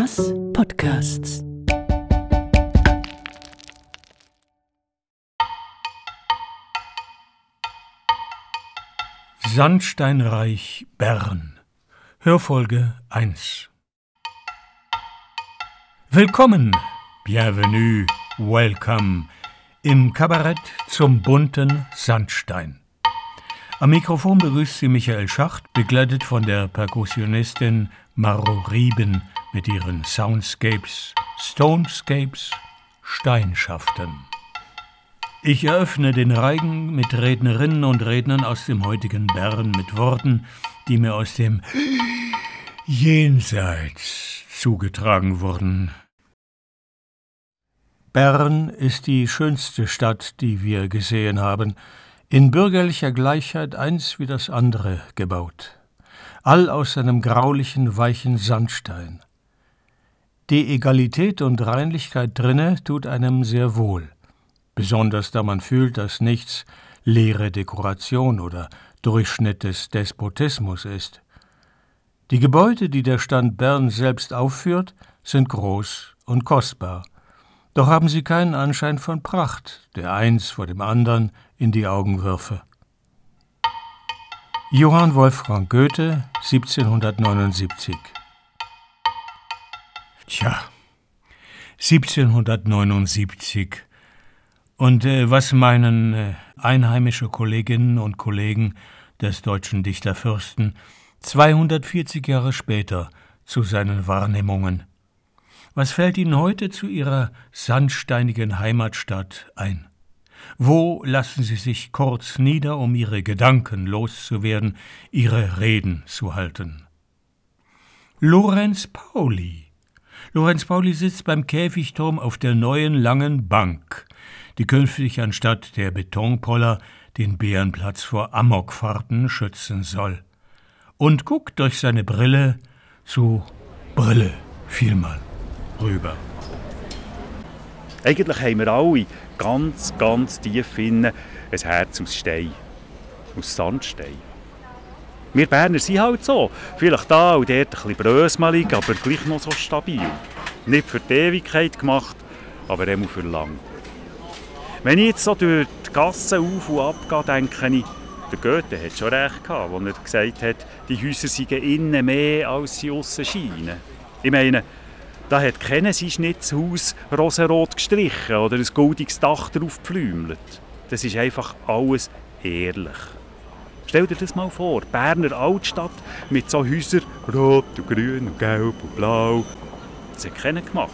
Thomas Podcasts. Sandsteinreich Bern Hörfolge 1 Willkommen, bienvenue, welcome im Kabarett zum bunten Sandstein. Am Mikrofon begrüßt sie Michael Schacht, begleitet von der Perkussionistin Maro Rieben mit ihren Soundscapes, Stonescapes, Steinschaften. Ich eröffne den Reigen mit Rednerinnen und Rednern aus dem heutigen Bern mit Worten, die mir aus dem Jenseits zugetragen wurden. Bern ist die schönste Stadt, die wir gesehen haben, in bürgerlicher Gleichheit eins wie das andere gebaut, all aus einem graulichen, weichen Sandstein. Die Egalität und Reinlichkeit drinne tut einem sehr wohl besonders da man fühlt, dass nichts leere Dekoration oder Durchschnitt des Despotismus ist. Die Gebäude, die der Stand Bern selbst aufführt, sind groß und kostbar, doch haben sie keinen Anschein von Pracht, der eins vor dem anderen in die Augen würfe. Johann Wolfgang Goethe, 1779 Tja, 1779 und äh, was meinen äh, einheimische Kolleginnen und Kollegen des deutschen Dichterfürsten 240 Jahre später zu seinen Wahrnehmungen? Was fällt Ihnen heute zu Ihrer sandsteinigen Heimatstadt ein? Wo lassen Sie sich kurz nieder, um Ihre Gedanken loszuwerden, Ihre Reden zu halten? Lorenz Pauli. Lorenz Pauli sitzt beim Käfigturm auf der neuen langen Bank die künftig anstatt der Betonpoller den Bärenplatz vor Amokfahrten schützen soll. Und guckt durch seine Brille zu Brille vielmal rüber. Eigentlich haben wir alle ganz, ganz tief innen ein Herz aus Stein. Aus Sandstein. Wir Berner sind halt so. Vielleicht da und dort ein bisschen aber gleich noch so stabil. Nicht für die Ewigkeit gemacht, aber immer für lang. Wenn ich jetzt so durch die Gassen auf und ab gehe, denke ich, der Goethe hat schon recht gehabt, als er gesagt hat, die Häuser seien innen mehr, als sie außen scheinen. Ich meine, da hat keiner sein Schnitzhaus rosenrot gestrichen oder ein goldiges Dach drauf gepflümelt. Das ist einfach alles ehrlich. Stell dir das mal vor, Berner Altstadt mit so Häusern, rot und grün und gelb und blau. Das hat keiner gemacht.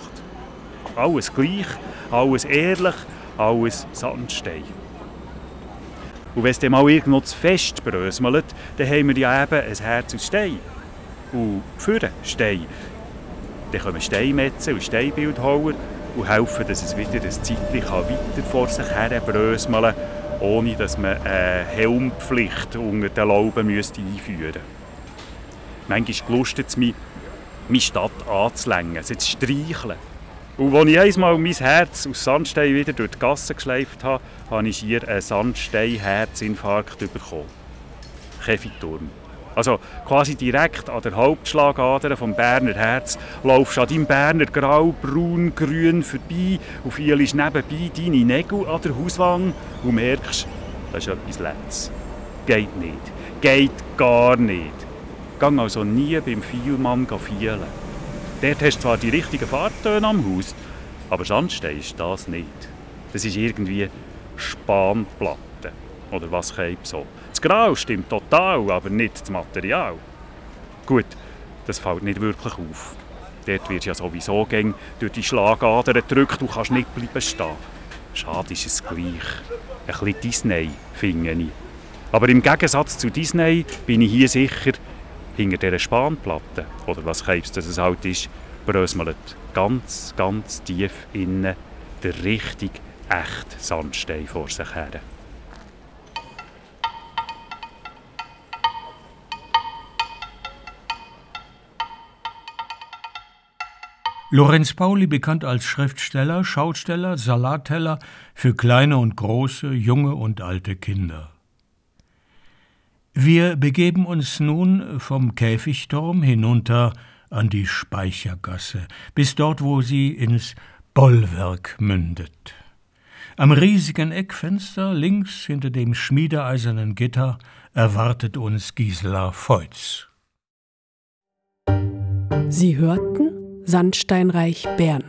Alles gleich, alles ehrlich, alles Sandstein. Und wenn es dann mal irgendwo zu fest bröselt, dann haben wir ja eben ein Herz aus Stein. Und für Stein. Dann kommen Steinmetzen und Steinbildhauer und helfen, dass es wieder ein Zeitchen weiter vor sich her bröseln ohne dass man eine Helmpflicht unter den Lauben müsste einführen müsste. Manchmal gelustet es mich, meine Stadt anzulängen, sie zu streicheln. Und als ich einmal mein Herz aus Sandstein wieder durch die Gasse geschleift habe, habe ich hier einen Sandstein-Herzinfarkt bekommen. Käfigturm. Also quasi direkt an der Hauptschlagader vom Berner Herz laufst du an deinem Berner Grau, Braun, Grün vorbei und fühlst nebenbei deine Nägel an der Hauswand und merkst, das ist etwas Letztes. Geht nicht. Geht gar nicht. Gang also nie beim Vielmann fielen. Dort hast du zwar die richtigen Fahrtöne am Haus, aber Sandstein ist das nicht. Das ist irgendwie Spanplatte. Oder was käme so. Das Grau stimmt total, aber nicht das Material. Gut, das fällt nicht wirklich auf. Dort wird ja sowieso gäng durch die Schlagadern gedrückt und kannst nicht bleiben stehen. Schade ist es gleich. Ein bisschen Disney, finde ich. Aber im Gegensatz zu Disney bin ich hier sicher, hinter dieser Spanplatte, oder was Krebs das halt ist, bröselt ganz, ganz tief innen der richtig echt Sandstein vor sich her. Lorenz Pauli bekannt als Schriftsteller, Schausteller, Salatteller für kleine und große, junge und alte Kinder. Wir begeben uns nun vom Käfigturm hinunter an die Speichergasse, bis dort, wo sie ins Bollwerk mündet. Am riesigen Eckfenster, links hinter dem schmiedeeisernen Gitter, erwartet uns Gisela Feutz. Sie hörten Sandsteinreich Bern.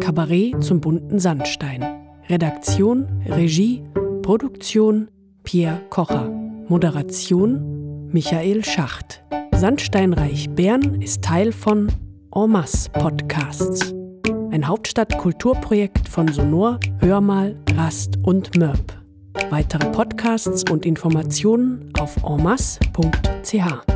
Kabarett zum bunten Sandstein. Redaktion, Regie, Produktion Pierre Kocher. Moderation Michael Schacht. Sandsteinreich Bern ist Teil von En masse Podcasts. Ein Hauptstadt-Kulturprojekt von Sonor, Hörmal, Rast und Mörb. Weitere Podcasts und Informationen auf enmasse.ch.